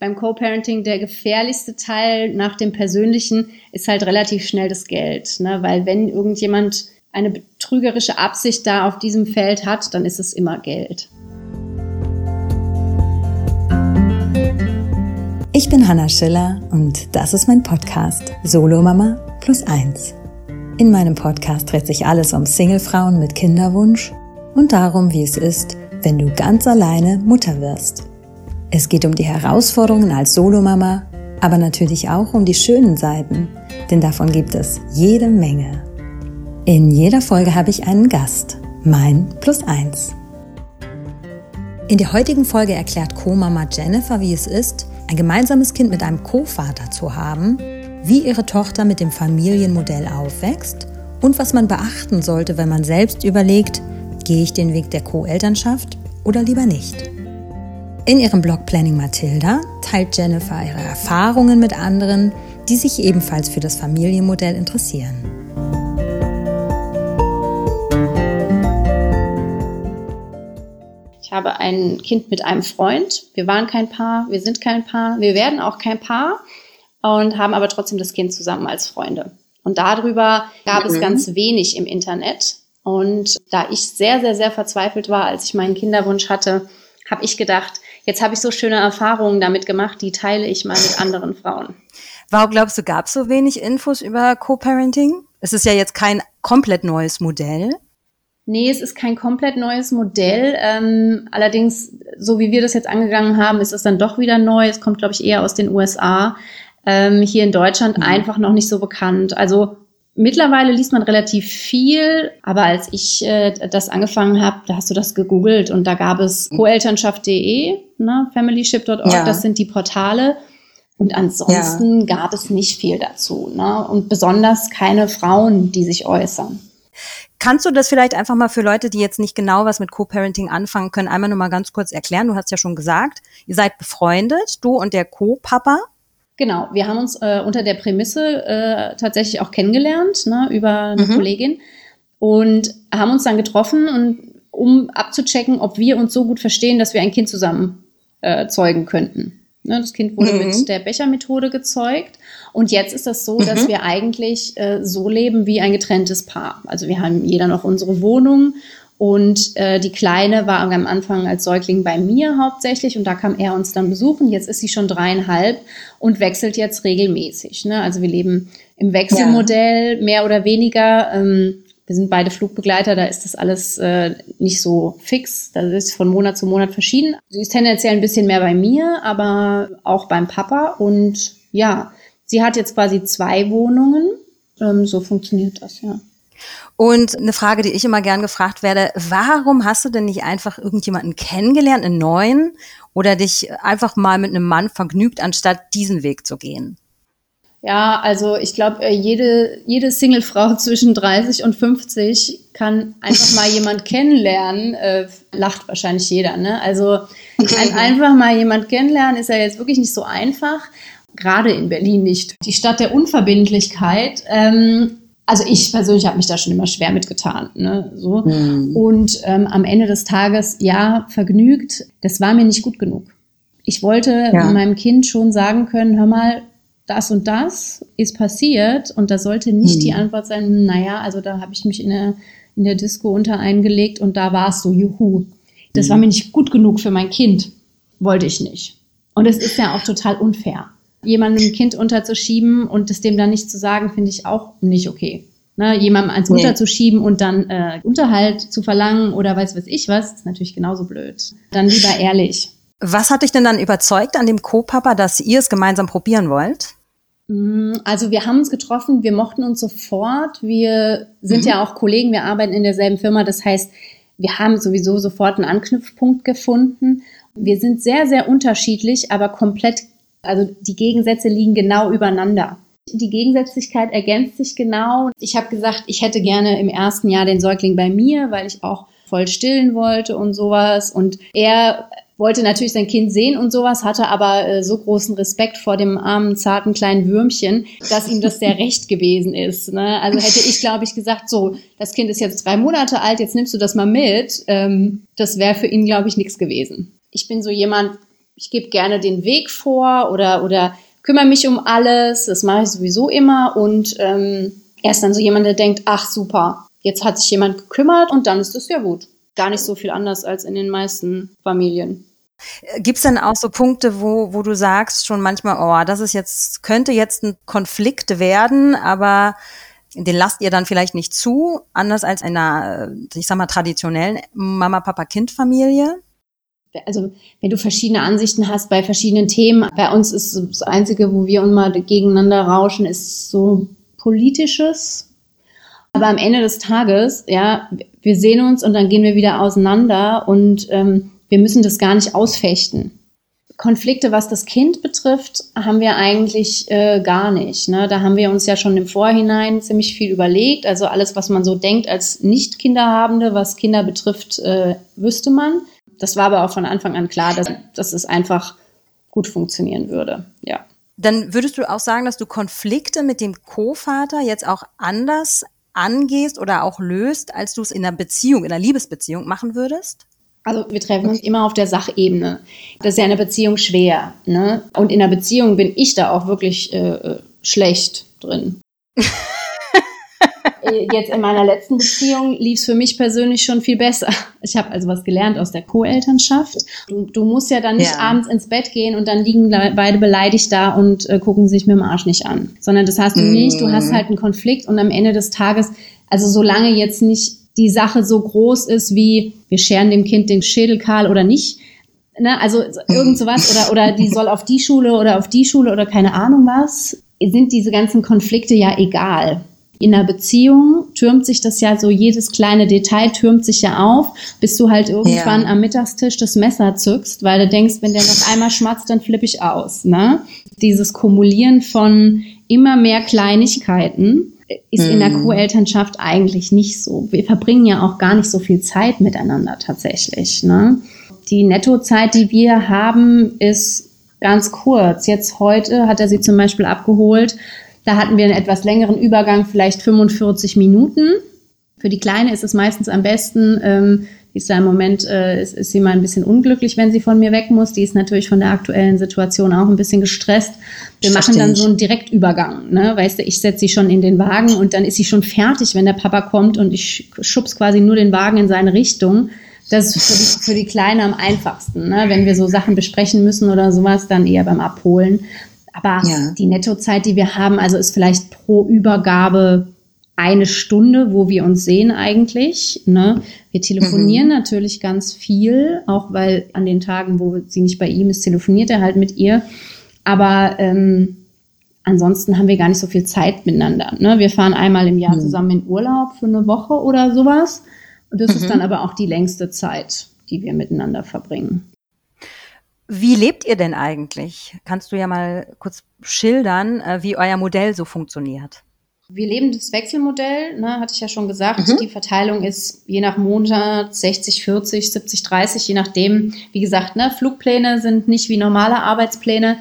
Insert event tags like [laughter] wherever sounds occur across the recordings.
beim Co-Parenting der gefährlichste Teil nach dem persönlichen ist halt relativ schnell das Geld, ne? weil wenn irgendjemand eine betrügerische Absicht da auf diesem Feld hat, dann ist es immer Geld. Ich bin Hanna Schiller und das ist mein Podcast Solo Mama plus eins. In meinem Podcast dreht sich alles um Singlefrauen mit Kinderwunsch und darum, wie es ist, wenn du ganz alleine Mutter wirst. Es geht um die Herausforderungen als Solomama, aber natürlich auch um die schönen Seiten, denn davon gibt es jede Menge. In jeder Folge habe ich einen Gast, mein Plus eins. In der heutigen Folge erklärt Co-Mama Jennifer, wie es ist, ein gemeinsames Kind mit einem Co-Vater zu haben, wie ihre Tochter mit dem Familienmodell aufwächst und was man beachten sollte, wenn man selbst überlegt, gehe ich den Weg der Co-Elternschaft oder lieber nicht. In ihrem Blog Planning Matilda teilt Jennifer ihre Erfahrungen mit anderen, die sich ebenfalls für das Familienmodell interessieren. Ich habe ein Kind mit einem Freund. Wir waren kein Paar, wir sind kein Paar, wir werden auch kein Paar und haben aber trotzdem das Kind zusammen als Freunde. Und darüber gab mhm. es ganz wenig im Internet. Und da ich sehr, sehr, sehr verzweifelt war, als ich meinen Kinderwunsch hatte, habe ich gedacht, jetzt habe ich so schöne Erfahrungen damit gemacht, die teile ich mal mit anderen Frauen. Warum glaubst du, gab es so wenig Infos über Co-Parenting? Es ist ja jetzt kein komplett neues Modell. Nee, es ist kein komplett neues Modell. Ähm, allerdings, so wie wir das jetzt angegangen haben, ist es dann doch wieder neu. Es kommt, glaube ich, eher aus den USA. Ähm, hier in Deutschland mhm. einfach noch nicht so bekannt. Also Mittlerweile liest man relativ viel, aber als ich äh, das angefangen habe, da hast du das gegoogelt und da gab es coelternschaft.de, ne, familyship.org, ja. das sind die Portale. Und ansonsten ja. gab es nicht viel dazu. Ne? Und besonders keine Frauen, die sich äußern. Kannst du das vielleicht einfach mal für Leute, die jetzt nicht genau was mit Co-Parenting anfangen können, einmal nur mal ganz kurz erklären? Du hast ja schon gesagt, ihr seid befreundet, du und der Co-Papa. Genau, wir haben uns äh, unter der Prämisse äh, tatsächlich auch kennengelernt, ne, über eine mhm. Kollegin und haben uns dann getroffen, und, um abzuchecken, ob wir uns so gut verstehen, dass wir ein Kind zusammen äh, zeugen könnten. Ne, das Kind wurde mhm. mit der Bechermethode gezeugt. Und jetzt ist das so, dass mhm. wir eigentlich äh, so leben wie ein getrenntes Paar. Also wir haben jeder noch unsere Wohnung und äh, die Kleine war am Anfang als Säugling bei mir hauptsächlich und da kam er uns dann besuchen. Jetzt ist sie schon dreieinhalb und wechselt jetzt regelmäßig. Ne? Also wir leben im Wechselmodell ja. mehr oder weniger. Ähm, wir sind beide Flugbegleiter, da ist das alles äh, nicht so fix. Das ist von Monat zu Monat verschieden. Sie ist tendenziell ein bisschen mehr bei mir, aber auch beim Papa. Und ja, sie hat jetzt quasi zwei Wohnungen. Ähm, so funktioniert das, ja. Und eine Frage, die ich immer gern gefragt werde, warum hast du denn nicht einfach irgendjemanden kennengelernt, einen neuen, oder dich einfach mal mit einem Mann vergnügt, anstatt diesen Weg zu gehen? Ja, also ich glaube, äh, jede, jede Singlefrau [laughs] zwischen 30 und 50 kann einfach mal [laughs] jemand kennenlernen. Äh, lacht wahrscheinlich jeder, ne? Also ein, [laughs] einfach mal jemand kennenlernen ist ja jetzt wirklich nicht so einfach. Gerade in Berlin nicht. Die Stadt der Unverbindlichkeit. Ähm, also ich persönlich habe mich da schon immer schwer mitgetan. Ne? So. Mhm. Und ähm, am Ende des Tages, ja, vergnügt, das war mir nicht gut genug. Ich wollte ja. meinem Kind schon sagen können, hör mal, das und das ist passiert und da sollte nicht mhm. die Antwort sein, naja, also da habe ich mich in der, in der Disco unter eingelegt und da war es so, juhu. Das mhm. war mir nicht gut genug für mein Kind. Wollte ich nicht. Und es ist ja auch total unfair jemandem ein Kind unterzuschieben und es dem dann nicht zu sagen, finde ich auch nicht okay. Ne, jemandem eins nee. unterzuschieben und dann äh, Unterhalt zu verlangen oder weiß was ich was, ist natürlich genauso blöd. Dann lieber ehrlich. Was hat dich denn dann überzeugt an dem Co-Papa, dass ihr es gemeinsam probieren wollt? Mm, also wir haben uns getroffen, wir mochten uns sofort. Wir sind mhm. ja auch Kollegen, wir arbeiten in derselben Firma. Das heißt, wir haben sowieso sofort einen Anknüpfpunkt gefunden. Wir sind sehr, sehr unterschiedlich, aber komplett also die Gegensätze liegen genau übereinander. Die Gegensätzlichkeit ergänzt sich genau. Ich habe gesagt, ich hätte gerne im ersten Jahr den Säugling bei mir, weil ich auch voll stillen wollte und sowas. Und er wollte natürlich sein Kind sehen und sowas, hatte aber äh, so großen Respekt vor dem armen, zarten kleinen Würmchen, dass ihm das sehr [laughs] recht gewesen ist. Ne? Also hätte ich, glaube ich, gesagt, so, das Kind ist jetzt drei Monate alt, jetzt nimmst du das mal mit. Ähm, das wäre für ihn, glaube ich, nichts gewesen. Ich bin so jemand, ich gebe gerne den Weg vor oder, oder kümmere mich um alles. Das mache ich sowieso immer. Und ähm, er ist dann so jemand, der denkt, ach super, jetzt hat sich jemand gekümmert und dann ist es ja gut. Gar nicht so viel anders als in den meisten Familien. Gibt es denn auch so Punkte, wo, wo du sagst schon manchmal, oh, das ist jetzt, könnte jetzt ein Konflikt werden, aber den lasst ihr dann vielleicht nicht zu, anders als einer, ich sag mal, traditionellen Mama-Papa-Kind-Familie? Also, wenn du verschiedene Ansichten hast bei verschiedenen Themen, bei uns ist das Einzige, wo wir mal gegeneinander rauschen, ist so politisches. Aber am Ende des Tages, ja, wir sehen uns und dann gehen wir wieder auseinander und ähm, wir müssen das gar nicht ausfechten. Konflikte, was das Kind betrifft, haben wir eigentlich äh, gar nicht. Ne? Da haben wir uns ja schon im Vorhinein ziemlich viel überlegt. Also alles, was man so denkt als Nicht-Kinderhabende, was Kinder betrifft, äh, wüsste man. Das war aber auch von Anfang an klar, dass, dass es einfach gut funktionieren würde. Ja. Dann würdest du auch sagen, dass du Konflikte mit dem Co-Vater jetzt auch anders angehst oder auch löst, als du es in einer Beziehung, in einer Liebesbeziehung machen würdest? Also wir treffen uns immer auf der Sachebene. Das ist ja in einer Beziehung schwer. Ne? Und in einer Beziehung bin ich da auch wirklich äh, äh schlecht drin. [laughs] Äh, jetzt in meiner letzten Beziehung lief es für mich persönlich schon viel besser. Ich habe also was gelernt aus der Co-Elternschaft. Du, du, musst ja dann nicht ja. abends ins Bett gehen und dann liegen beide beleidigt da und äh, gucken sich mit dem Arsch nicht an. Sondern das hast du mm. nicht. Du hast mhm. halt einen Konflikt und am Ende des Tages, also solange jetzt nicht die Sache so groß ist wie, wir scheren dem Kind den Schädel kahl oder nicht. Ne? Also irgend sowas oder, oder die soll auf die Schule oder auf die Schule oder keine Ahnung was, sind diese ganzen Konflikte ja egal. In einer Beziehung türmt sich das ja so, jedes kleine Detail türmt sich ja auf, bis du halt irgendwann ja. am Mittagstisch das Messer zückst, weil du denkst, wenn der noch einmal schmatzt, dann flippe ich aus. Ne? Dieses Kumulieren von immer mehr Kleinigkeiten ist in der mhm. Co-Elternschaft eigentlich nicht so. Wir verbringen ja auch gar nicht so viel Zeit miteinander tatsächlich. Ne? Die Nettozeit, die wir haben, ist ganz kurz. Jetzt heute hat er sie zum Beispiel abgeholt. Da hatten wir einen etwas längeren Übergang, vielleicht 45 Minuten. Für die Kleine ist es meistens am besten, ähm, die ist da im Moment, äh, ist, ist sie mal ein bisschen unglücklich, wenn sie von mir weg muss. Die ist natürlich von der aktuellen Situation auch ein bisschen gestresst. Wir machen dann so einen Direktübergang. Ne? Weißt du, ich setze sie schon in den Wagen und dann ist sie schon fertig, wenn der Papa kommt und ich schubs quasi nur den Wagen in seine Richtung. Das ist für die, für die Kleine am einfachsten. Ne? Wenn wir so Sachen besprechen müssen oder sowas, dann eher beim Abholen. Aber ja. die Nettozeit, die wir haben, also ist vielleicht pro Übergabe eine Stunde, wo wir uns sehen eigentlich. Ne? Wir telefonieren mhm. natürlich ganz viel, auch weil an den Tagen, wo sie nicht bei ihm ist, telefoniert er halt mit ihr. Aber ähm, ansonsten haben wir gar nicht so viel Zeit miteinander. Ne? Wir fahren einmal im Jahr mhm. zusammen in Urlaub für eine Woche oder sowas. Und das mhm. ist dann aber auch die längste Zeit, die wir miteinander verbringen. Wie lebt ihr denn eigentlich? Kannst du ja mal kurz schildern, äh, wie euer Modell so funktioniert? Wir leben das Wechselmodell, ne, hatte ich ja schon gesagt. Mhm. Die Verteilung ist je nach Monat 60, 40, 70, 30, je nachdem. Wie gesagt, ne, Flugpläne sind nicht wie normale Arbeitspläne.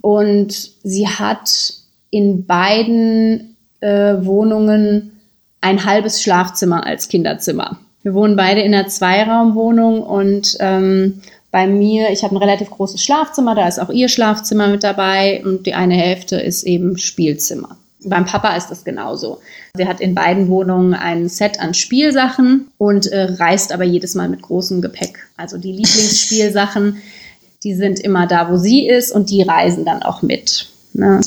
Und sie hat in beiden äh, Wohnungen ein halbes Schlafzimmer als Kinderzimmer. Wir wohnen beide in einer Zweiraumwohnung und ähm, bei mir, ich habe ein relativ großes Schlafzimmer, da ist auch ihr Schlafzimmer mit dabei und die eine Hälfte ist eben Spielzimmer. Beim Papa ist das genauso. Sie hat in beiden Wohnungen ein Set an Spielsachen und äh, reist aber jedes Mal mit großem Gepäck. Also die Lieblingsspielsachen, die sind immer da, wo sie ist und die reisen dann auch mit. Ne?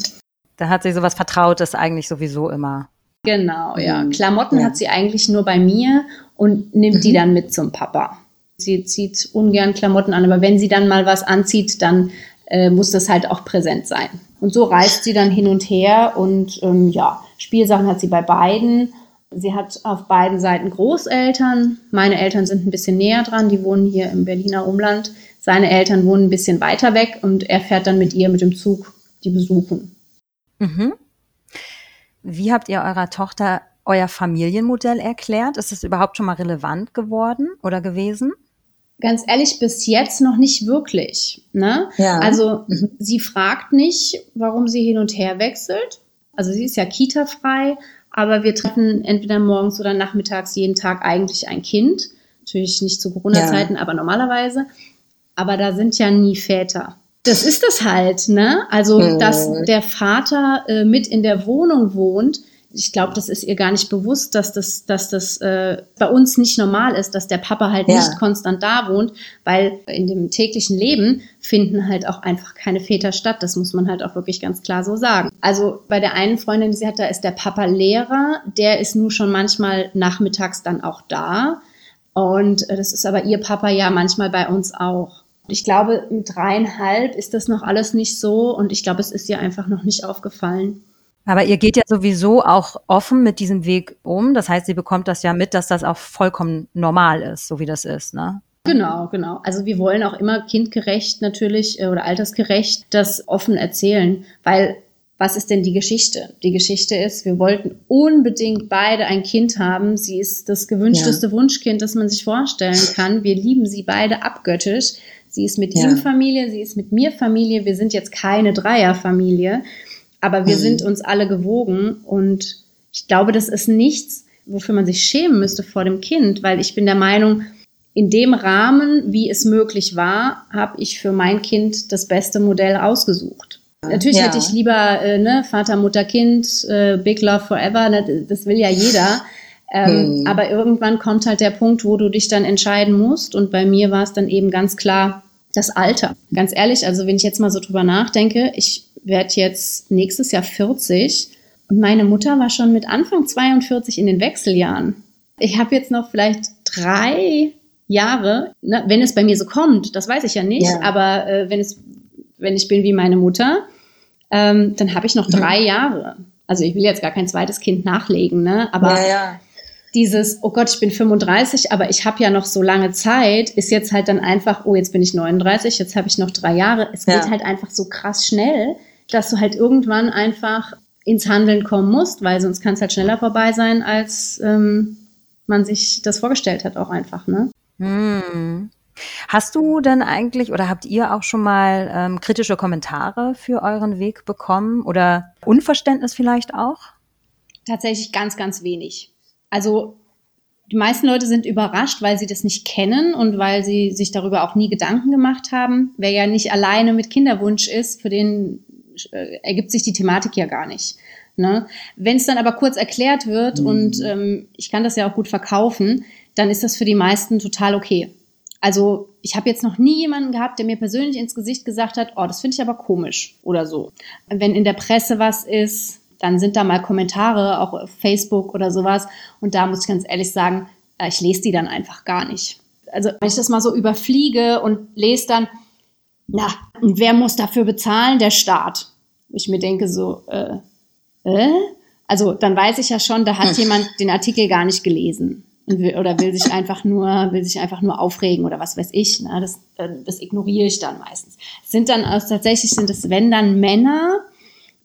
Da hat sie sowas Vertrautes eigentlich sowieso immer. Genau, ja. Mhm. Klamotten ja. hat sie eigentlich nur bei mir und nimmt mhm. die dann mit zum Papa. Sie zieht ungern Klamotten an, aber wenn sie dann mal was anzieht, dann äh, muss das halt auch präsent sein. Und so reist sie dann hin und her und ähm, ja, Spielsachen hat sie bei beiden. Sie hat auf beiden Seiten Großeltern. Meine Eltern sind ein bisschen näher dran, die wohnen hier im Berliner Umland. Seine Eltern wohnen ein bisschen weiter weg und er fährt dann mit ihr mit dem Zug die besuchen. Mhm. Wie habt ihr eurer Tochter euer Familienmodell erklärt? Ist es überhaupt schon mal relevant geworden oder gewesen? Ganz ehrlich, bis jetzt noch nicht wirklich. Ne? Ja. Also mhm. sie fragt nicht, warum sie hin und her wechselt. Also sie ist ja kita-frei, aber wir treffen entweder morgens oder nachmittags jeden Tag eigentlich ein Kind. Natürlich nicht zu Corona-Zeiten, ja. aber normalerweise. aber da sind ja nie Väter. Das ist das halt, ne? Also, mhm. dass der Vater äh, mit in der Wohnung wohnt, ich glaube, das ist ihr gar nicht bewusst, dass das, dass das äh, bei uns nicht normal ist, dass der Papa halt ja. nicht konstant da wohnt, weil in dem täglichen Leben finden halt auch einfach keine Väter statt. Das muss man halt auch wirklich ganz klar so sagen. Also bei der einen Freundin, die sie hat, da ist der Papa Lehrer, der ist nur schon manchmal nachmittags dann auch da. Und äh, das ist aber ihr Papa ja manchmal bei uns auch. Ich glaube, mit dreieinhalb ist das noch alles nicht so und ich glaube, es ist ihr einfach noch nicht aufgefallen. Aber ihr geht ja sowieso auch offen mit diesem Weg um. Das heißt, sie bekommt das ja mit, dass das auch vollkommen normal ist, so wie das ist, ne? Genau, genau. Also wir wollen auch immer kindgerecht natürlich äh, oder altersgerecht das offen erzählen, weil was ist denn die Geschichte? Die Geschichte ist, wir wollten unbedingt beide ein Kind haben. Sie ist das gewünschteste ja. Wunschkind, das man sich vorstellen kann. Wir lieben sie beide abgöttisch. Sie ist mit ja. ihm Familie, sie ist mit mir Familie. Wir sind jetzt keine Dreierfamilie. Aber wir mhm. sind uns alle gewogen und ich glaube, das ist nichts, wofür man sich schämen müsste vor dem Kind, weil ich bin der Meinung, in dem Rahmen, wie es möglich war, habe ich für mein Kind das beste Modell ausgesucht. Natürlich ja. hätte ich lieber äh, ne, Vater, Mutter, Kind, äh, Big Love Forever, ne, das will ja jeder. Ähm, hm. Aber irgendwann kommt halt der Punkt, wo du dich dann entscheiden musst. Und bei mir war es dann eben ganz klar das Alter. Ganz ehrlich, also wenn ich jetzt mal so drüber nachdenke, ich werde jetzt nächstes Jahr 40 und meine Mutter war schon mit Anfang 42 in den Wechseljahren. Ich habe jetzt noch vielleicht drei Jahre, ne, wenn es bei mir so kommt, das weiß ich ja nicht, ja. aber äh, wenn es, wenn ich bin wie meine Mutter, ähm, dann habe ich noch drei mhm. Jahre. Also ich will jetzt gar kein zweites Kind nachlegen, ne? Aber ja, ja. Dieses, oh Gott, ich bin 35, aber ich habe ja noch so lange Zeit, ist jetzt halt dann einfach, oh, jetzt bin ich 39, jetzt habe ich noch drei Jahre. Es geht halt einfach so krass schnell dass du halt irgendwann einfach ins Handeln kommen musst, weil sonst kann es halt schneller vorbei sein, als ähm, man sich das vorgestellt hat, auch einfach, ne? Hm. Hast du denn eigentlich oder habt ihr auch schon mal ähm, kritische Kommentare für euren Weg bekommen oder Unverständnis vielleicht auch? Tatsächlich ganz, ganz wenig. Also die meisten Leute sind überrascht, weil sie das nicht kennen und weil sie sich darüber auch nie Gedanken gemacht haben. Wer ja nicht alleine mit Kinderwunsch ist, für den äh, ergibt sich die Thematik ja gar nicht. Ne? Wenn es dann aber kurz erklärt wird mhm. und ähm, ich kann das ja auch gut verkaufen, dann ist das für die meisten total okay. Also ich habe jetzt noch nie jemanden gehabt, der mir persönlich ins Gesicht gesagt hat, oh, das finde ich aber komisch oder so. Wenn in der Presse was ist, dann sind da mal Kommentare, auch auf Facebook oder sowas. Und da muss ich ganz ehrlich sagen, äh, ich lese die dann einfach gar nicht. Also wenn ich das mal so überfliege und lese dann, na, und wer muss dafür bezahlen? Der Staat. Ich mir denke so, äh, äh? Also dann weiß ich ja schon, da hat hm. jemand den Artikel gar nicht gelesen will, oder will sich einfach nur, will sich einfach nur aufregen oder was weiß ich. Ne? Das, äh, das ignoriere ich dann meistens. Sind dann also tatsächlich sind es wenn dann Männer,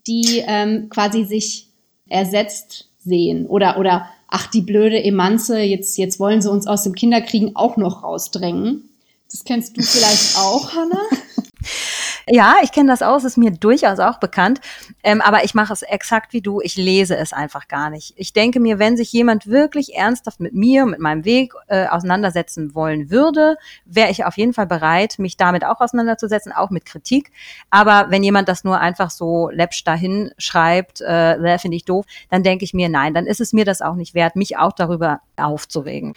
die ähm, quasi sich ersetzt sehen oder oder ach die blöde Emanze, jetzt jetzt wollen sie uns aus dem Kinderkriegen auch noch rausdrängen. Das kennst du vielleicht auch, Hannah? [laughs] Ja, ich kenne das aus, ist mir durchaus auch bekannt. Ähm, aber ich mache es exakt wie du. Ich lese es einfach gar nicht. Ich denke mir, wenn sich jemand wirklich ernsthaft mit mir, mit meinem Weg äh, auseinandersetzen wollen würde, wäre ich auf jeden Fall bereit, mich damit auch auseinanderzusetzen, auch mit Kritik. Aber wenn jemand das nur einfach so läppsch dahin schreibt, äh, finde ich doof, dann denke ich mir, nein, dann ist es mir das auch nicht wert, mich auch darüber aufzuregen.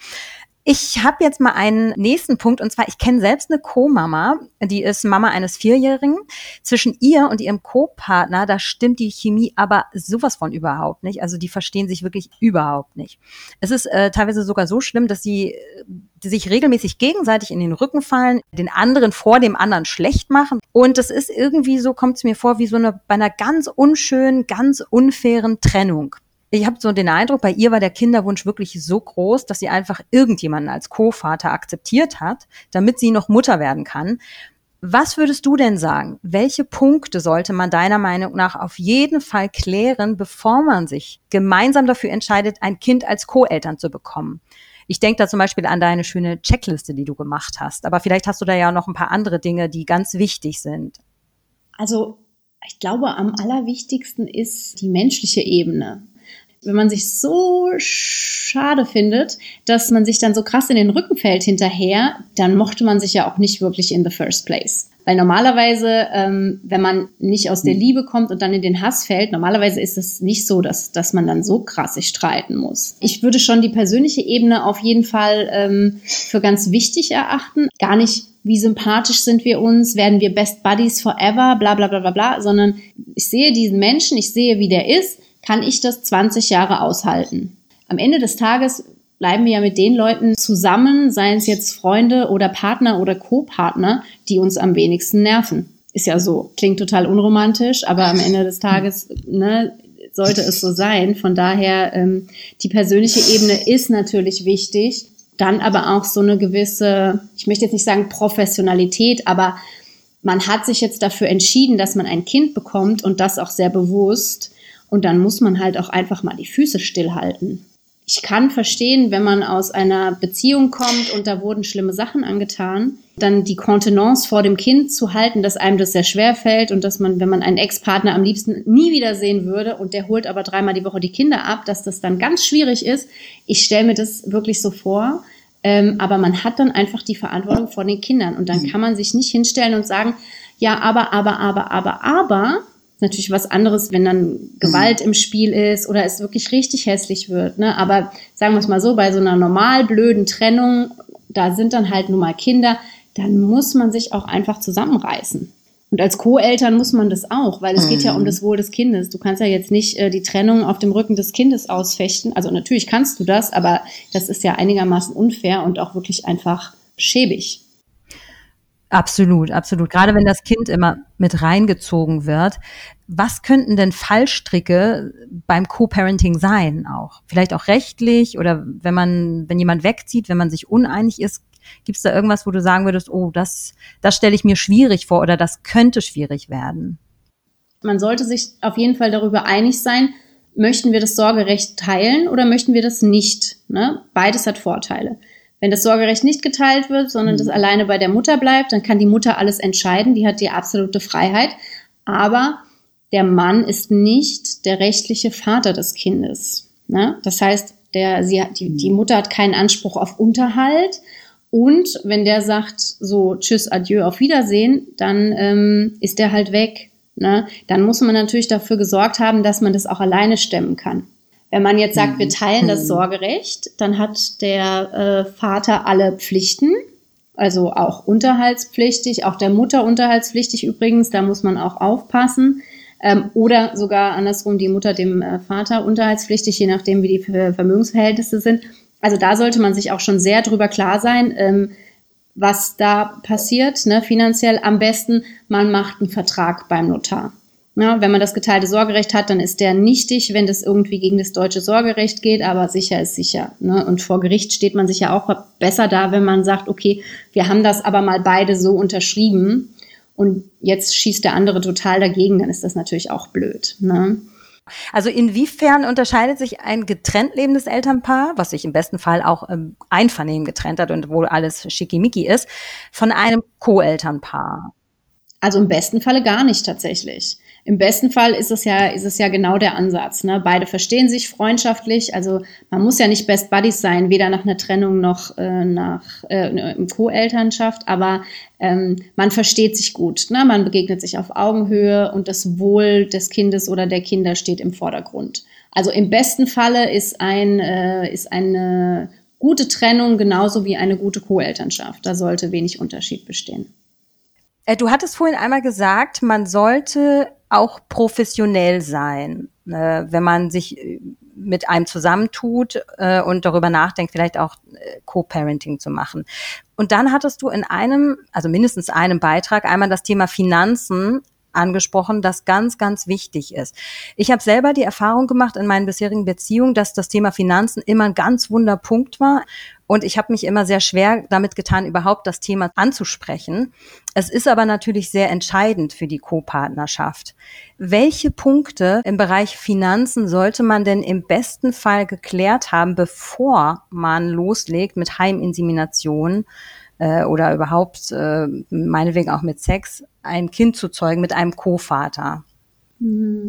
Ich habe jetzt mal einen nächsten Punkt und zwar, ich kenne selbst eine Co-Mama, die ist Mama eines Vierjährigen. Zwischen ihr und ihrem Co-Partner, da stimmt die Chemie aber sowas von überhaupt nicht. Also die verstehen sich wirklich überhaupt nicht. Es ist äh, teilweise sogar so schlimm, dass sie die sich regelmäßig gegenseitig in den Rücken fallen, den anderen vor dem anderen schlecht machen. Und das ist irgendwie so, kommt es mir vor, wie so eine bei einer ganz unschönen, ganz unfairen Trennung ich habe so den Eindruck, bei ihr war der Kinderwunsch wirklich so groß, dass sie einfach irgendjemanden als Co-Vater akzeptiert hat, damit sie noch Mutter werden kann. Was würdest du denn sagen? Welche Punkte sollte man deiner Meinung nach auf jeden Fall klären, bevor man sich gemeinsam dafür entscheidet, ein Kind als Co-Eltern zu bekommen? Ich denke da zum Beispiel an deine schöne Checkliste, die du gemacht hast. Aber vielleicht hast du da ja noch ein paar andere Dinge, die ganz wichtig sind. Also ich glaube, am allerwichtigsten ist die menschliche Ebene wenn man sich so schade findet, dass man sich dann so krass in den Rücken fällt hinterher, dann mochte man sich ja auch nicht wirklich in the first place. Weil normalerweise, ähm, wenn man nicht aus der hm. Liebe kommt und dann in den Hass fällt, normalerweise ist es nicht so, dass, dass man dann so krass sich streiten muss. Ich würde schon die persönliche Ebene auf jeden Fall ähm, für ganz wichtig erachten. Gar nicht, wie sympathisch sind wir uns, werden wir Best Buddies forever, bla bla bla bla bla, sondern ich sehe diesen Menschen, ich sehe, wie der ist, kann ich das 20 Jahre aushalten. Am Ende des Tages bleiben wir ja mit den Leuten zusammen, seien es jetzt Freunde oder Partner oder Co-Partner, die uns am wenigsten nerven. Ist ja so, klingt total unromantisch, aber am Ende des Tages ne, sollte es so sein. Von daher, ähm, die persönliche Ebene ist natürlich wichtig. Dann aber auch so eine gewisse, ich möchte jetzt nicht sagen Professionalität, aber man hat sich jetzt dafür entschieden, dass man ein Kind bekommt und das auch sehr bewusst. Und dann muss man halt auch einfach mal die Füße stillhalten ich kann verstehen, wenn man aus einer Beziehung kommt und da wurden schlimme Sachen angetan, dann die Kontenance vor dem Kind zu halten, dass einem das sehr schwer fällt und dass man, wenn man einen Ex-Partner am liebsten nie wiedersehen würde und der holt aber dreimal die Woche die Kinder ab, dass das dann ganz schwierig ist. Ich stelle mir das wirklich so vor. Ähm, aber man hat dann einfach die Verantwortung vor den Kindern und dann mhm. kann man sich nicht hinstellen und sagen, ja, aber, aber, aber, aber, aber, ist natürlich was anderes, wenn dann Gewalt im Spiel ist oder es wirklich richtig hässlich wird. Ne? Aber sagen wir es mal so, bei so einer normal blöden Trennung, da sind dann halt nun mal Kinder, dann muss man sich auch einfach zusammenreißen. Und als Co-Eltern muss man das auch, weil es mhm. geht ja um mhm. das Wohl des Kindes. Du kannst ja jetzt nicht äh, die Trennung auf dem Rücken des Kindes ausfechten. Also natürlich kannst du das, aber das ist ja einigermaßen unfair und auch wirklich einfach schäbig. Absolut, absolut. Gerade wenn das Kind immer mit reingezogen wird. Was könnten denn Fallstricke beim Co-Parenting sein auch? Vielleicht auch rechtlich oder wenn man, wenn jemand wegzieht, wenn man sich uneinig ist, gibt es da irgendwas, wo du sagen würdest, oh, das, das stelle ich mir schwierig vor oder das könnte schwierig werden? Man sollte sich auf jeden Fall darüber einig sein, möchten wir das Sorgerecht teilen oder möchten wir das nicht? Ne? Beides hat Vorteile. Wenn das Sorgerecht nicht geteilt wird, sondern mhm. das alleine bei der Mutter bleibt, dann kann die Mutter alles entscheiden, die hat die absolute Freiheit. Aber der Mann ist nicht der rechtliche Vater des Kindes. Ne? Das heißt, der, sie die, die Mutter hat keinen Anspruch auf Unterhalt. Und wenn der sagt, so, tschüss, adieu, auf Wiedersehen, dann ähm, ist der halt weg. Ne? Dann muss man natürlich dafür gesorgt haben, dass man das auch alleine stemmen kann. Wenn man jetzt sagt, wir mhm. teilen das mhm. Sorgerecht, dann hat der äh, Vater alle Pflichten, also auch unterhaltspflichtig, auch der Mutter unterhaltspflichtig übrigens, da muss man auch aufpassen. Ähm, oder sogar andersrum die Mutter dem äh, Vater unterhaltspflichtig, je nachdem, wie die Vermögensverhältnisse sind. Also da sollte man sich auch schon sehr drüber klar sein, ähm, was da passiert, ne, finanziell. Am besten, man macht einen Vertrag beim Notar. Ja, wenn man das geteilte Sorgerecht hat, dann ist der nichtig, wenn das irgendwie gegen das deutsche Sorgerecht geht, aber sicher ist sicher. Ne? Und vor Gericht steht man sich ja auch besser da, wenn man sagt, okay, wir haben das aber mal beide so unterschrieben und jetzt schießt der andere total dagegen, dann ist das natürlich auch blöd. Ne? Also inwiefern unterscheidet sich ein getrennt lebendes Elternpaar, was sich im besten Fall auch im Einvernehmen getrennt hat und wo alles schickimicki ist, von einem Co-Elternpaar? Also im besten Falle gar nicht tatsächlich. Im besten Fall ist es ja, ist es ja genau der Ansatz. Ne? Beide verstehen sich freundschaftlich. Also man muss ja nicht Best Buddies sein, weder nach einer Trennung noch äh, nach äh, Co-Elternschaft, aber ähm, man versteht sich gut. Ne? Man begegnet sich auf Augenhöhe und das Wohl des Kindes oder der Kinder steht im Vordergrund. Also im besten Falle ist ein äh, ist eine gute Trennung genauso wie eine gute Co-Elternschaft. Da sollte wenig Unterschied bestehen. Äh, du hattest vorhin einmal gesagt, man sollte auch professionell sein, äh, wenn man sich äh, mit einem zusammentut äh, und darüber nachdenkt, vielleicht auch äh, Co-Parenting zu machen. Und dann hattest du in einem, also mindestens einem Beitrag einmal das Thema Finanzen angesprochen, das ganz, ganz wichtig ist. Ich habe selber die Erfahrung gemacht in meinen bisherigen Beziehungen, dass das Thema Finanzen immer ein ganz wunder Punkt war und ich habe mich immer sehr schwer damit getan, überhaupt das Thema anzusprechen. Es ist aber natürlich sehr entscheidend für die Co-Partnerschaft. Welche Punkte im Bereich Finanzen sollte man denn im besten Fall geklärt haben, bevor man loslegt mit Heiminsemination äh, oder überhaupt äh, meinetwegen auch mit Sex, ein Kind zu zeugen mit einem Co-Vater? Hm.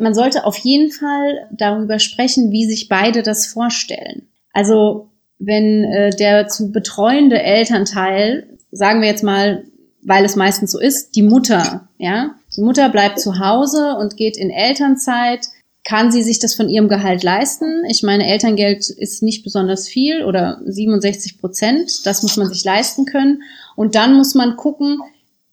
man sollte auf jeden Fall darüber sprechen, wie sich beide das vorstellen. Also wenn äh, der zu betreuende Elternteil, sagen wir jetzt mal, weil es meistens so ist, die Mutter, ja, die Mutter bleibt zu Hause und geht in Elternzeit, kann sie sich das von ihrem Gehalt leisten? Ich meine, Elterngeld ist nicht besonders viel oder 67 Prozent. Das muss man sich leisten können. Und dann muss man gucken,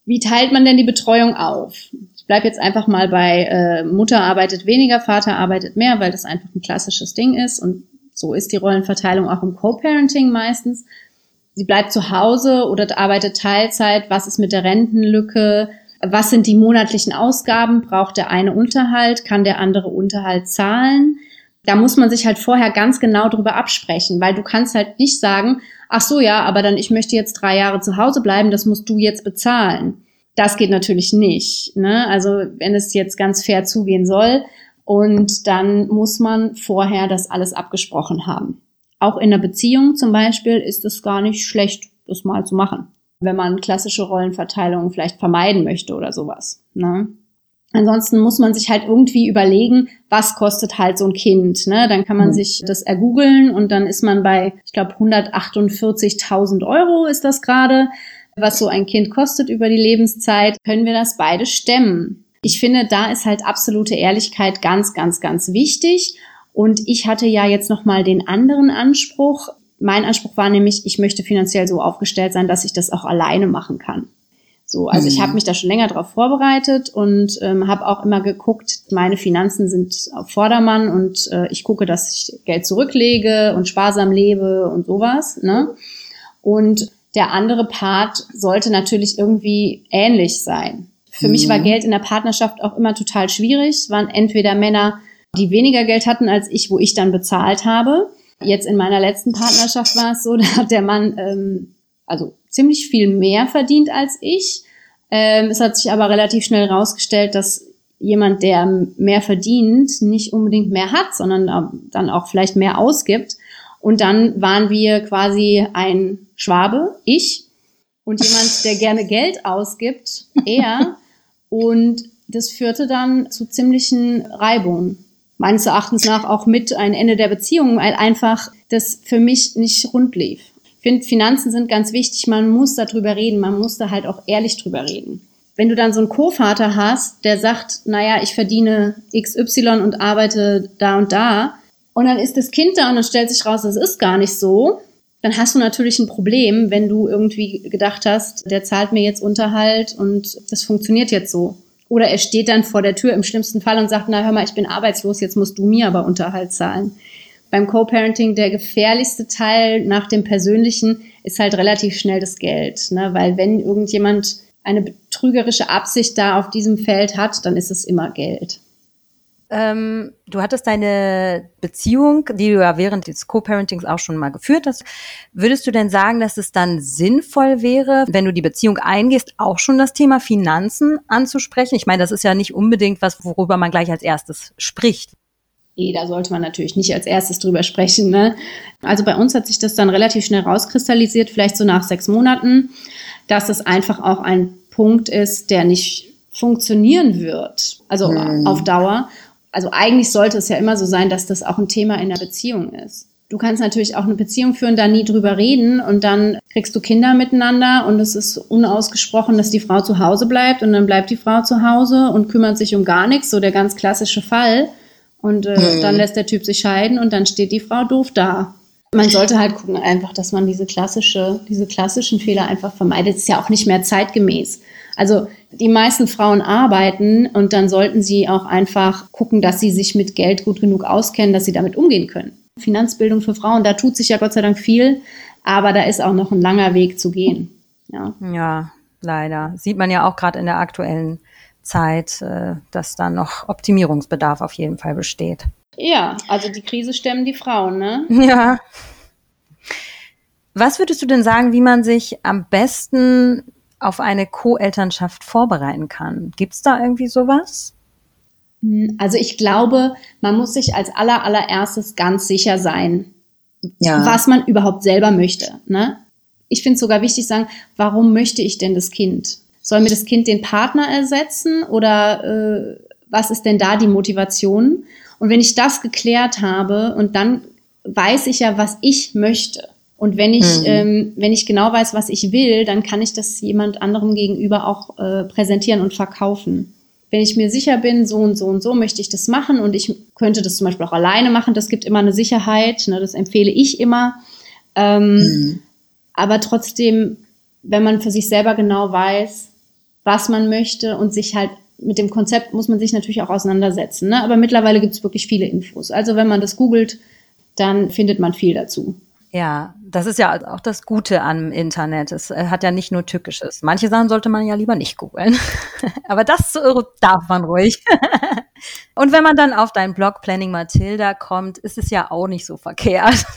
wie teilt man denn die Betreuung auf? Ich bleibe jetzt einfach mal bei äh, Mutter arbeitet weniger, Vater arbeitet mehr, weil das einfach ein klassisches Ding ist. Und so ist die Rollenverteilung auch im Co-Parenting meistens. Sie bleibt zu Hause oder arbeitet Teilzeit. Was ist mit der Rentenlücke? Was sind die monatlichen Ausgaben? Braucht der eine Unterhalt? Kann der andere Unterhalt zahlen? Da muss man sich halt vorher ganz genau drüber absprechen, weil du kannst halt nicht sagen, ach so, ja, aber dann ich möchte jetzt drei Jahre zu Hause bleiben, das musst du jetzt bezahlen. Das geht natürlich nicht. Ne? Also wenn es jetzt ganz fair zugehen soll, und dann muss man vorher das alles abgesprochen haben. Auch in der Beziehung zum Beispiel ist es gar nicht schlecht, das mal zu machen, wenn man klassische Rollenverteilung vielleicht vermeiden möchte oder sowas. Ne? Ansonsten muss man sich halt irgendwie überlegen, was kostet halt so ein Kind. Ne? Dann kann man mhm. sich das ergoogeln und dann ist man bei, ich glaube, 148.000 Euro ist das gerade, was so ein Kind kostet über die Lebenszeit. Können wir das beide stemmen? Ich finde, da ist halt absolute Ehrlichkeit ganz, ganz, ganz wichtig. Und ich hatte ja jetzt noch mal den anderen Anspruch. Mein Anspruch war nämlich, ich möchte finanziell so aufgestellt sein, dass ich das auch alleine machen kann. So, also mhm. ich habe mich da schon länger darauf vorbereitet und ähm, habe auch immer geguckt, meine Finanzen sind auf Vordermann und äh, ich gucke, dass ich Geld zurücklege und sparsam lebe und sowas. Ne? Und der andere Part sollte natürlich irgendwie ähnlich sein. Für mhm. mich war mhm. Geld in der Partnerschaft auch immer total schwierig. Es waren entweder Männer, die weniger Geld hatten als ich, wo ich dann bezahlt habe. Jetzt in meiner letzten Partnerschaft war es so, [laughs] da hat der Mann ähm, also ziemlich viel mehr verdient als ich. Ähm, es hat sich aber relativ schnell herausgestellt, dass jemand, der mehr verdient, nicht unbedingt mehr hat, sondern dann auch vielleicht mehr ausgibt. Und dann waren wir quasi ein Schwabe, ich, und jemand, der gerne Geld ausgibt, er. [laughs] Und das führte dann zu ziemlichen Reibungen. Meines Erachtens nach auch mit ein Ende der Beziehung, weil einfach das für mich nicht rund lief. Ich finde, Finanzen sind ganz wichtig. Man muss darüber reden. Man muss da halt auch ehrlich drüber reden. Wenn du dann so einen Co-Vater hast, der sagt, naja, ich verdiene XY und arbeite da und da, und dann ist das Kind da und dann stellt sich raus, das ist gar nicht so, dann hast du natürlich ein Problem, wenn du irgendwie gedacht hast, der zahlt mir jetzt Unterhalt und das funktioniert jetzt so. Oder er steht dann vor der Tür im schlimmsten Fall und sagt, na hör mal, ich bin arbeitslos, jetzt musst du mir aber Unterhalt zahlen. Beim Co-Parenting der gefährlichste Teil nach dem Persönlichen ist halt relativ schnell das Geld. Ne? Weil wenn irgendjemand eine betrügerische Absicht da auf diesem Feld hat, dann ist es immer Geld. Ähm, du hattest deine Beziehung, die du ja während des Co-Parentings auch schon mal geführt hast. Würdest du denn sagen, dass es dann sinnvoll wäre, wenn du die Beziehung eingehst, auch schon das Thema Finanzen anzusprechen? Ich meine, das ist ja nicht unbedingt was, worüber man gleich als erstes spricht. Nee, da sollte man natürlich nicht als erstes drüber sprechen. Ne? Also bei uns hat sich das dann relativ schnell rauskristallisiert, vielleicht so nach sechs Monaten, dass es einfach auch ein Punkt ist, der nicht funktionieren wird, also hm. auf Dauer also eigentlich sollte es ja immer so sein, dass das auch ein Thema in der Beziehung ist. Du kannst natürlich auch eine Beziehung führen, da nie drüber reden und dann kriegst du Kinder miteinander und es ist unausgesprochen, dass die Frau zu Hause bleibt und dann bleibt die Frau zu Hause und kümmert sich um gar nichts, so der ganz klassische Fall. Und äh, mhm. dann lässt der Typ sich scheiden und dann steht die Frau doof da. Man sollte halt gucken einfach, dass man diese klassische, diese klassischen Fehler einfach vermeidet. Das ist ja auch nicht mehr zeitgemäß. Also die meisten Frauen arbeiten und dann sollten sie auch einfach gucken, dass sie sich mit Geld gut genug auskennen, dass sie damit umgehen können. Finanzbildung für Frauen, da tut sich ja Gott sei Dank viel, aber da ist auch noch ein langer Weg zu gehen. Ja, ja leider. Sieht man ja auch gerade in der aktuellen Zeit, äh, dass da noch Optimierungsbedarf auf jeden Fall besteht. Ja, also die Krise stemmen die Frauen, ne? [laughs] Ja. Was würdest du denn sagen, wie man sich am besten auf eine Co-Elternschaft vorbereiten kann. Gibt es da irgendwie sowas? Hm, also ich glaube, man muss sich als aller allererstes ganz sicher sein, ja. was man überhaupt selber möchte. Ne? Ich finde es sogar wichtig sagen, warum möchte ich denn das Kind? Soll mir das Kind den Partner ersetzen oder äh, was ist denn da die Motivation? Und wenn ich das geklärt habe und dann weiß ich ja, was ich möchte. Und wenn ich, mhm. ähm, wenn ich genau weiß, was ich will, dann kann ich das jemand anderem gegenüber auch äh, präsentieren und verkaufen. Wenn ich mir sicher bin, so und so und so möchte ich das machen und ich könnte das zum Beispiel auch alleine machen, das gibt immer eine Sicherheit, ne, das empfehle ich immer. Ähm, mhm. Aber trotzdem, wenn man für sich selber genau weiß, was man möchte und sich halt mit dem Konzept muss man sich natürlich auch auseinandersetzen. Ne? Aber mittlerweile gibt es wirklich viele Infos. Also wenn man das googelt, dann findet man viel dazu. Ja, das ist ja auch das Gute am Internet. Es äh, hat ja nicht nur Tückisches. Manche Sachen sollte man ja lieber nicht googeln. [laughs] Aber das darf man ruhig. [laughs] Und wenn man dann auf deinen Blog Planning Matilda kommt, ist es ja auch nicht so verkehrt. [laughs]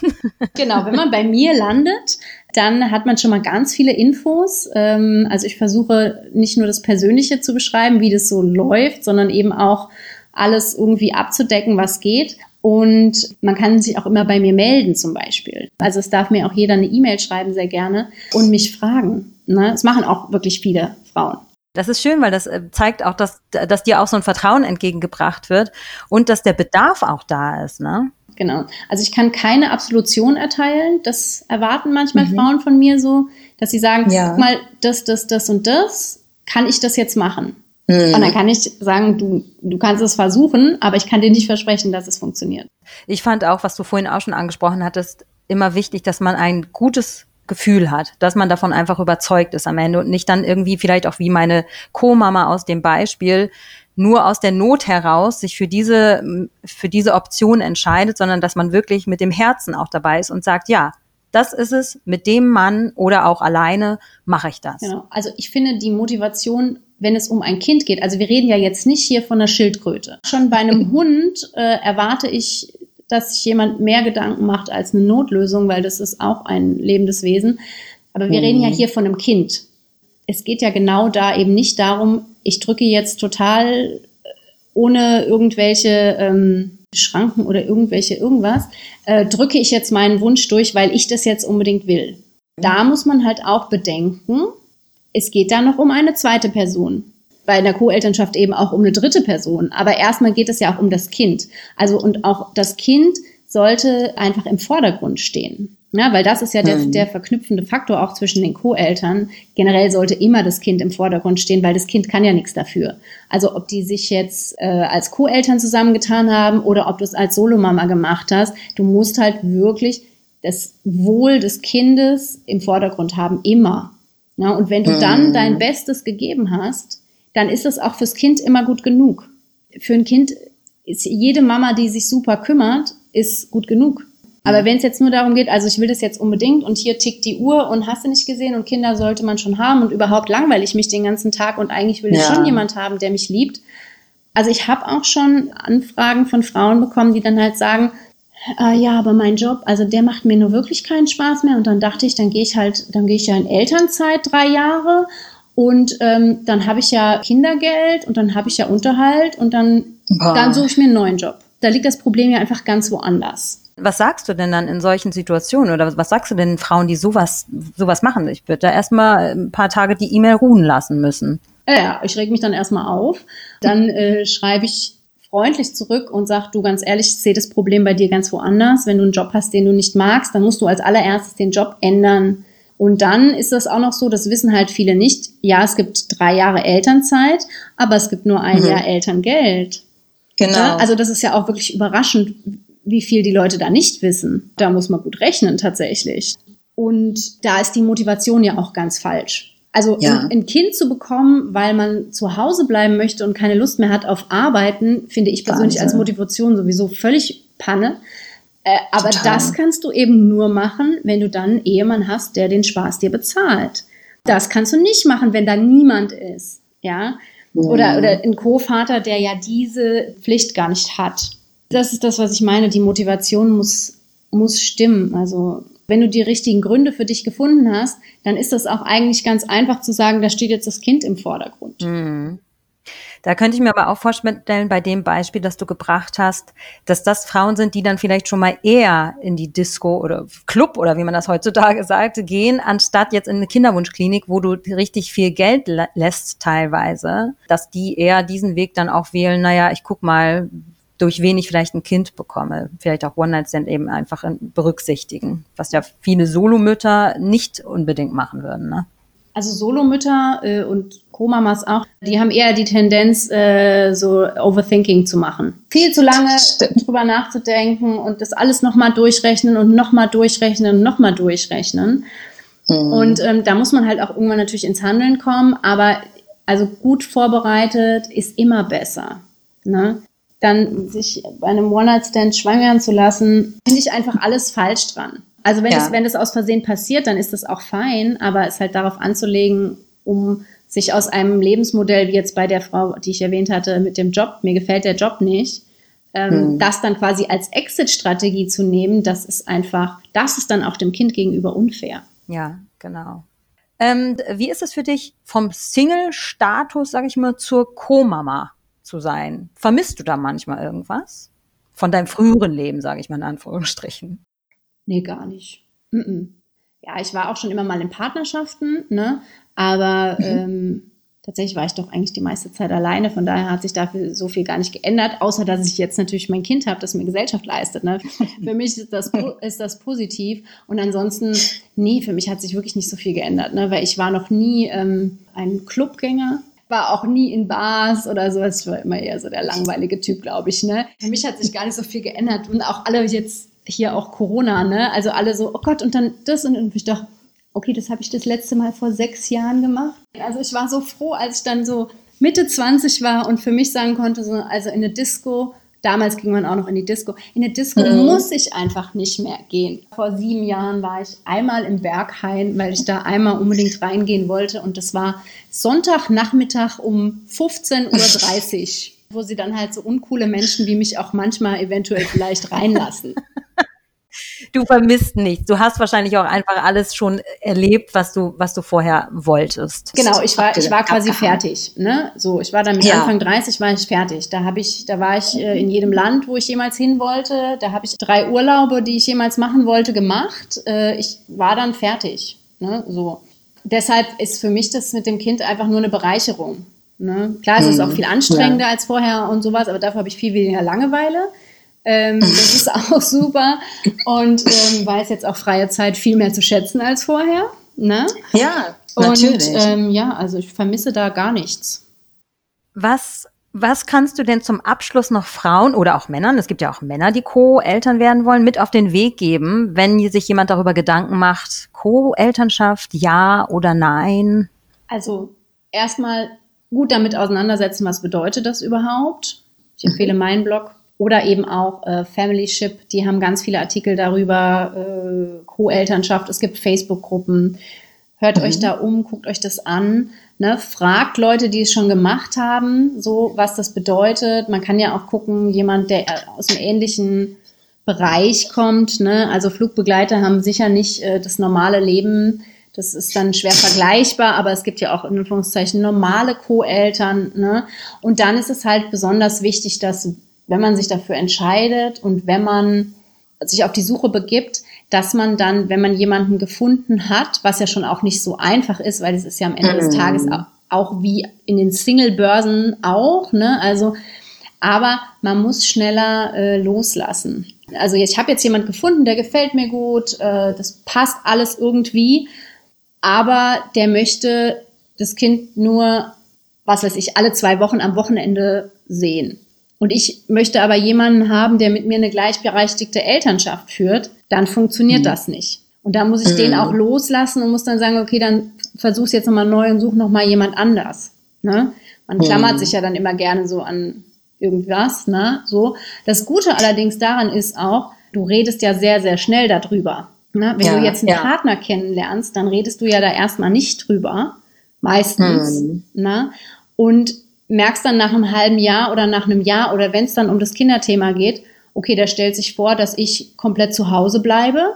Genau, wenn man bei mir landet, dann hat man schon mal ganz viele Infos. Ähm, also ich versuche nicht nur das Persönliche zu beschreiben, wie das so läuft, sondern eben auch alles irgendwie abzudecken, was geht. Und man kann sich auch immer bei mir melden zum Beispiel. Also es darf mir auch jeder eine E-Mail schreiben, sehr gerne, und mich fragen. Ne? Das machen auch wirklich viele Frauen. Das ist schön, weil das äh, zeigt auch, dass, dass dir auch so ein Vertrauen entgegengebracht wird und dass der Bedarf auch da ist. Ne? Genau. Also ich kann keine Absolution erteilen. Das erwarten manchmal mhm. Frauen von mir so, dass sie sagen, ja. guck mal, das, das, das und das, kann ich das jetzt machen? Mhm. Und dann kann ich sagen, du, du kannst es versuchen, aber ich kann dir nicht versprechen, dass es funktioniert. Ich fand auch, was du vorhin auch schon angesprochen hattest, immer wichtig, dass man ein gutes Gefühl hat, dass man davon einfach überzeugt ist am Ende und nicht dann irgendwie vielleicht auch wie meine Co-Mama aus dem Beispiel nur aus der Not heraus sich für diese, für diese Option entscheidet, sondern dass man wirklich mit dem Herzen auch dabei ist und sagt, ja, das ist es, mit dem Mann oder auch alleine mache ich das. Genau. Also ich finde die Motivation wenn es um ein Kind geht, also wir reden ja jetzt nicht hier von einer Schildkröte. Schon bei einem Hund äh, erwarte ich, dass sich jemand mehr Gedanken macht als eine Notlösung, weil das ist auch ein lebendes Wesen. Aber wir mhm. reden ja mhm. hier von einem Kind. Es geht ja genau da eben nicht darum, ich drücke jetzt total äh, ohne irgendwelche ähm, Schranken oder irgendwelche irgendwas, äh, drücke ich jetzt meinen Wunsch durch, weil ich das jetzt unbedingt will. Da muss man halt auch bedenken, es geht da noch um eine zweite Person. Bei einer Co-Elternschaft eben auch um eine dritte Person. Aber erstmal geht es ja auch um das Kind. Also und auch das Kind sollte einfach im Vordergrund stehen. Ja, weil das ist ja der, mhm. der verknüpfende Faktor auch zwischen den Co-Eltern. Generell sollte immer das Kind im Vordergrund stehen, weil das Kind kann ja nichts dafür. Also ob die sich jetzt äh, als Co-Eltern zusammengetan haben oder ob du es als Solomama gemacht hast, du musst halt wirklich das Wohl des Kindes im Vordergrund haben, immer. Ja, und wenn du dann mhm. dein Bestes gegeben hast, dann ist es auch fürs Kind immer gut genug. Für ein Kind ist jede Mama, die sich super kümmert, ist gut genug. Aber wenn es jetzt nur darum geht, also ich will das jetzt unbedingt und hier tickt die Uhr und hast du nicht gesehen und Kinder sollte man schon haben und überhaupt langweile ich mich den ganzen Tag und eigentlich will ich ja. schon jemand haben, der mich liebt. Also ich habe auch schon Anfragen von Frauen bekommen, die dann halt sagen, äh, ja, aber mein Job, also der macht mir nur wirklich keinen Spaß mehr. Und dann dachte ich, dann gehe ich halt, dann gehe ich ja in Elternzeit drei Jahre und ähm, dann habe ich ja Kindergeld und dann habe ich ja Unterhalt und dann, dann suche ich mir einen neuen Job. Da liegt das Problem ja einfach ganz woanders. Was sagst du denn dann in solchen Situationen oder was sagst du denn Frauen, die sowas, sowas machen? Ich würde da erstmal ein paar Tage die E-Mail ruhen lassen müssen. Ja, ich reg mich dann erstmal auf. Dann äh, schreibe ich freundlich zurück und sagt, du ganz ehrlich, ich sehe das Problem bei dir ganz woanders. Wenn du einen Job hast, den du nicht magst, dann musst du als allererstes den Job ändern. Und dann ist das auch noch so, das wissen halt viele nicht. Ja, es gibt drei Jahre Elternzeit, aber es gibt nur ein mhm. Jahr Elterngeld. Genau. Ja, also das ist ja auch wirklich überraschend, wie viel die Leute da nicht wissen. Da muss man gut rechnen tatsächlich. Und da ist die Motivation ja auch ganz falsch. Also ja. ein, Kind zu bekommen, weil man zu Hause bleiben möchte und keine Lust mehr hat auf Arbeiten, finde ich persönlich Wahnsinn. als Motivation sowieso völlig Panne. Äh, aber Total. das kannst du eben nur machen, wenn du dann einen Ehemann hast, der den Spaß dir bezahlt. Das kannst du nicht machen, wenn da niemand ist. Ja. Oder, oder ein Co-Vater, der ja diese Pflicht gar nicht hat. Das ist das, was ich meine. Die Motivation muss, muss stimmen. Also wenn du die richtigen Gründe für dich gefunden hast, dann ist das auch eigentlich ganz einfach zu sagen, da steht jetzt das Kind im Vordergrund. Mhm. Da könnte ich mir aber auch vorstellen, bei dem Beispiel, das du gebracht hast, dass das Frauen sind, die dann vielleicht schon mal eher in die Disco oder Club oder wie man das heutzutage [laughs] sagt, gehen, anstatt jetzt in eine Kinderwunschklinik, wo du richtig viel Geld lässt teilweise, dass die eher diesen Weg dann auch wählen, naja, ich guck mal, durch wen ich vielleicht ein Kind bekomme. Vielleicht auch One-Night-Stand eben einfach berücksichtigen, was ja viele Solomütter nicht unbedingt machen würden. Ne? Also Solomütter äh, und Co-Mamas auch, die haben eher die Tendenz, äh, so Overthinking zu machen. Viel zu lange drüber nachzudenken und das alles nochmal durchrechnen und nochmal durchrechnen und nochmal durchrechnen. Mhm. Und ähm, da muss man halt auch irgendwann natürlich ins Handeln kommen, aber also gut vorbereitet ist immer besser. Ne? Dann sich bei einem One-Night-Stand schwangern zu lassen, finde ich einfach alles falsch dran. Also wenn, ja. das, wenn das aus Versehen passiert, dann ist das auch fein, aber es halt darauf anzulegen, um sich aus einem Lebensmodell, wie jetzt bei der Frau, die ich erwähnt hatte, mit dem Job, mir gefällt der Job nicht, ähm, hm. das dann quasi als Exit-Strategie zu nehmen, das ist einfach, das ist dann auch dem Kind gegenüber unfair. Ja, genau. Ähm, wie ist es für dich vom Single-Status, sag ich mal, zur Co-Mama? Zu sein. Vermisst du da manchmal irgendwas? Von deinem früheren Leben, sage ich mal in Anführungsstrichen. Nee, gar nicht. Mm -mm. Ja, ich war auch schon immer mal in Partnerschaften, ne? aber mhm. ähm, tatsächlich war ich doch eigentlich die meiste Zeit alleine. Von daher hat sich dafür so viel gar nicht geändert, außer dass ich jetzt natürlich mein Kind habe, das mir Gesellschaft leistet. Ne? [laughs] für mich ist das, ist das positiv. Und ansonsten, nee, für mich hat sich wirklich nicht so viel geändert, ne? weil ich war noch nie ähm, ein Clubgänger war auch nie in Bars oder sowas. Ich war immer eher so der langweilige Typ, glaube ich. Ne? Für mich hat sich gar nicht so viel geändert. Und auch alle jetzt hier auch Corona, ne? Also alle so, oh Gott, und dann das und, und ich dachte, okay, das habe ich das letzte Mal vor sechs Jahren gemacht. Also ich war so froh, als ich dann so Mitte 20 war und für mich sagen konnte, so, also in eine Disco Damals ging man auch noch in die Disco. In der Disco mhm. muss ich einfach nicht mehr gehen. Vor sieben Jahren war ich einmal im Berghain, weil ich da einmal unbedingt reingehen wollte. Und das war Sonntagnachmittag um 15.30 Uhr, [laughs] wo sie dann halt so uncoole Menschen wie mich auch manchmal eventuell vielleicht reinlassen du vermisst nichts. Du hast wahrscheinlich auch einfach alles schon erlebt, was du, was du vorher wolltest. Genau, ich war, ich war quasi fertig. Ne? So, ich war dann mit ja. Anfang 30 war ich fertig. Da habe ich, da war ich äh, in jedem Land, wo ich jemals hin wollte. Da habe ich drei Urlaube, die ich jemals machen wollte, gemacht. Äh, ich war dann fertig. Ne? So. Deshalb ist für mich das mit dem Kind einfach nur eine Bereicherung. Ne? Klar, es ist auch mhm. viel anstrengender ja. als vorher und sowas, aber dafür habe ich viel weniger Langeweile. Ähm, [laughs] das ist auch super und ähm, weiß jetzt auch freie Zeit viel mehr zu schätzen als vorher. Ne? Ja, natürlich. Und ähm, ja, also ich vermisse da gar nichts. Was, was kannst du denn zum Abschluss noch Frauen oder auch Männern, es gibt ja auch Männer, die Co-Eltern werden wollen, mit auf den Weg geben, wenn sich jemand darüber Gedanken macht, Co-Elternschaft, ja oder nein? Also erstmal gut damit auseinandersetzen, was bedeutet das überhaupt. Ich empfehle meinen Blog oder eben auch äh, Family Ship, die haben ganz viele Artikel darüber, äh, Co-Elternschaft, es gibt Facebook-Gruppen. Hört mhm. euch da um, guckt euch das an. Ne? Fragt Leute, die es schon gemacht haben, so was das bedeutet. Man kann ja auch gucken, jemand, der aus einem ähnlichen Bereich kommt. Ne? Also Flugbegleiter haben sicher nicht äh, das normale Leben. Das ist dann schwer vergleichbar, aber es gibt ja auch in Anführungszeichen normale Co-Eltern. Ne? Und dann ist es halt besonders wichtig, dass wenn man sich dafür entscheidet und wenn man sich auf die Suche begibt, dass man dann, wenn man jemanden gefunden hat, was ja schon auch nicht so einfach ist, weil es ist ja am Ende des Tages auch, auch wie in den Single-Börsen auch, ne? Also, aber man muss schneller äh, loslassen. Also ich habe jetzt jemand gefunden, der gefällt mir gut, äh, das passt alles irgendwie, aber der möchte das Kind nur, was weiß ich, alle zwei Wochen am Wochenende sehen und ich möchte aber jemanden haben, der mit mir eine gleichberechtigte Elternschaft führt, dann funktioniert mhm. das nicht. Und da muss ich mhm. den auch loslassen und muss dann sagen, okay, dann versuch's jetzt nochmal neu und such nochmal jemand anders. Ne? Man klammert mhm. sich ja dann immer gerne so an irgendwas, ne? So. Das Gute allerdings daran ist auch, du redest ja sehr, sehr schnell darüber. Ne? Wenn ja, du jetzt einen ja. Partner kennenlernst, dann redest du ja da erstmal nicht drüber. Meistens. Mhm. Ne? Und merkst dann nach einem halben Jahr oder nach einem Jahr oder wenn es dann um das Kinderthema geht, okay, der stellt sich vor, dass ich komplett zu Hause bleibe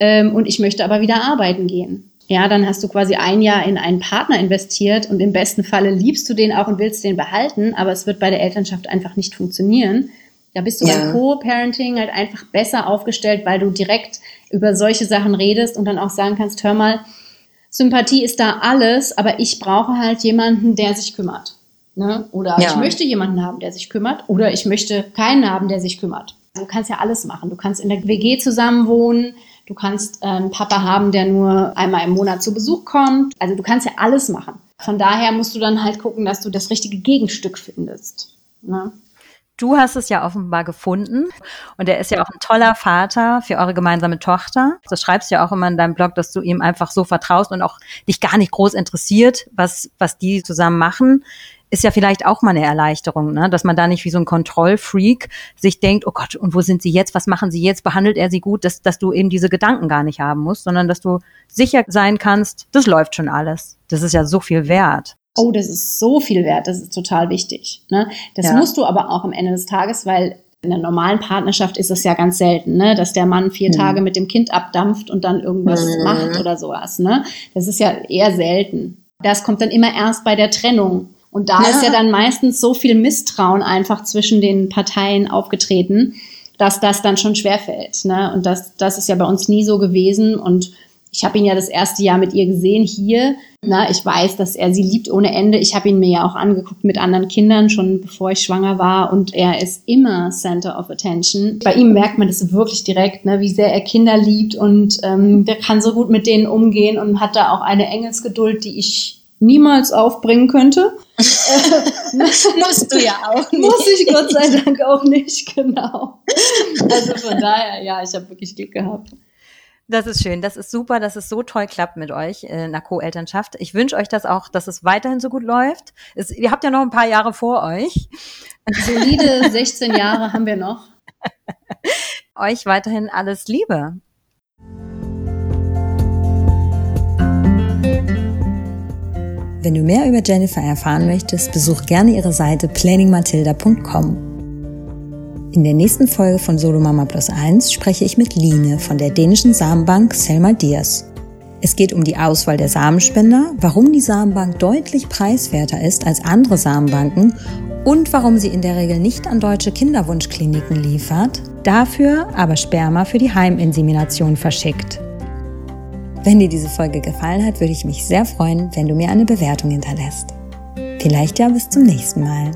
ähm, und ich möchte aber wieder arbeiten gehen. ja, dann hast du quasi ein Jahr in einen Partner investiert und im besten Falle liebst du den auch und willst den behalten, aber es wird bei der Elternschaft einfach nicht funktionieren. Da bist du ja. beim Co-Parenting halt einfach besser aufgestellt, weil du direkt über solche Sachen redest und dann auch sagen kannst, hör mal, Sympathie ist da alles, aber ich brauche halt jemanden, der sich kümmert. Ne? Oder ja. ich möchte jemanden haben, der sich kümmert, oder ich möchte keinen haben, der sich kümmert. Du kannst ja alles machen. Du kannst in der WG zusammen wohnen, du kannst einen Papa haben, der nur einmal im Monat zu Besuch kommt. Also du kannst ja alles machen. Von daher musst du dann halt gucken, dass du das richtige Gegenstück findest. Ne? Du hast es ja offenbar gefunden und er ist ja auch ein toller Vater für eure gemeinsame Tochter. Du schreibst ja auch immer in deinem Blog, dass du ihm einfach so vertraust und auch dich gar nicht groß interessiert, was, was die zusammen machen. Ist ja vielleicht auch mal eine Erleichterung, ne? dass man da nicht wie so ein Kontrollfreak sich denkt, oh Gott, und wo sind sie jetzt? Was machen sie jetzt? Behandelt er sie gut? Dass, dass du eben diese Gedanken gar nicht haben musst, sondern dass du sicher sein kannst, das läuft schon alles. Das ist ja so viel wert oh, das ist so viel wert, das ist total wichtig. Ne? Das ja. musst du aber auch am Ende des Tages, weil in der normalen Partnerschaft ist es ja ganz selten, ne? dass der Mann vier mhm. Tage mit dem Kind abdampft und dann irgendwas mhm. macht oder sowas. Ne? Das ist ja eher selten. Das kommt dann immer erst bei der Trennung. Und da ja. ist ja dann meistens so viel Misstrauen einfach zwischen den Parteien aufgetreten, dass das dann schon schwerfällt. Ne? Und das, das ist ja bei uns nie so gewesen. Und ich habe ihn ja das erste Jahr mit ihr gesehen hier. Na, ich weiß, dass er sie liebt ohne Ende. Ich habe ihn mir ja auch angeguckt mit anderen Kindern, schon bevor ich schwanger war. Und er ist immer Center of Attention. Bei ihm merkt man das wirklich direkt, ne, wie sehr er Kinder liebt. Und ähm, der kann so gut mit denen umgehen und hat da auch eine Engelsgeduld, die ich niemals aufbringen könnte. [laughs] Musst du ja auch nicht. Muss ich Gott sei Dank auch nicht, [laughs] genau. Also von daher, ja, ich habe wirklich Glück gehabt. Das ist schön, das ist super, dass es so toll klappt mit euch äh, in der Co-Elternschaft. Ich wünsche euch das auch, dass es weiterhin so gut läuft. Es, ihr habt ja noch ein paar Jahre vor euch. Solide 16 Jahre haben wir noch. [laughs] euch weiterhin alles Liebe. Wenn du mehr über Jennifer erfahren möchtest, besuch gerne ihre Seite planningmatilda.com. In der nächsten Folge von Solo Mama Plus 1 spreche ich mit Line von der dänischen Samenbank Selma Diaz. Es geht um die Auswahl der Samenspender, warum die Samenbank deutlich preiswerter ist als andere Samenbanken und warum sie in der Regel nicht an deutsche Kinderwunschkliniken liefert, dafür aber Sperma für die Heiminsemination verschickt. Wenn dir diese Folge gefallen hat, würde ich mich sehr freuen, wenn du mir eine Bewertung hinterlässt. Vielleicht ja bis zum nächsten Mal.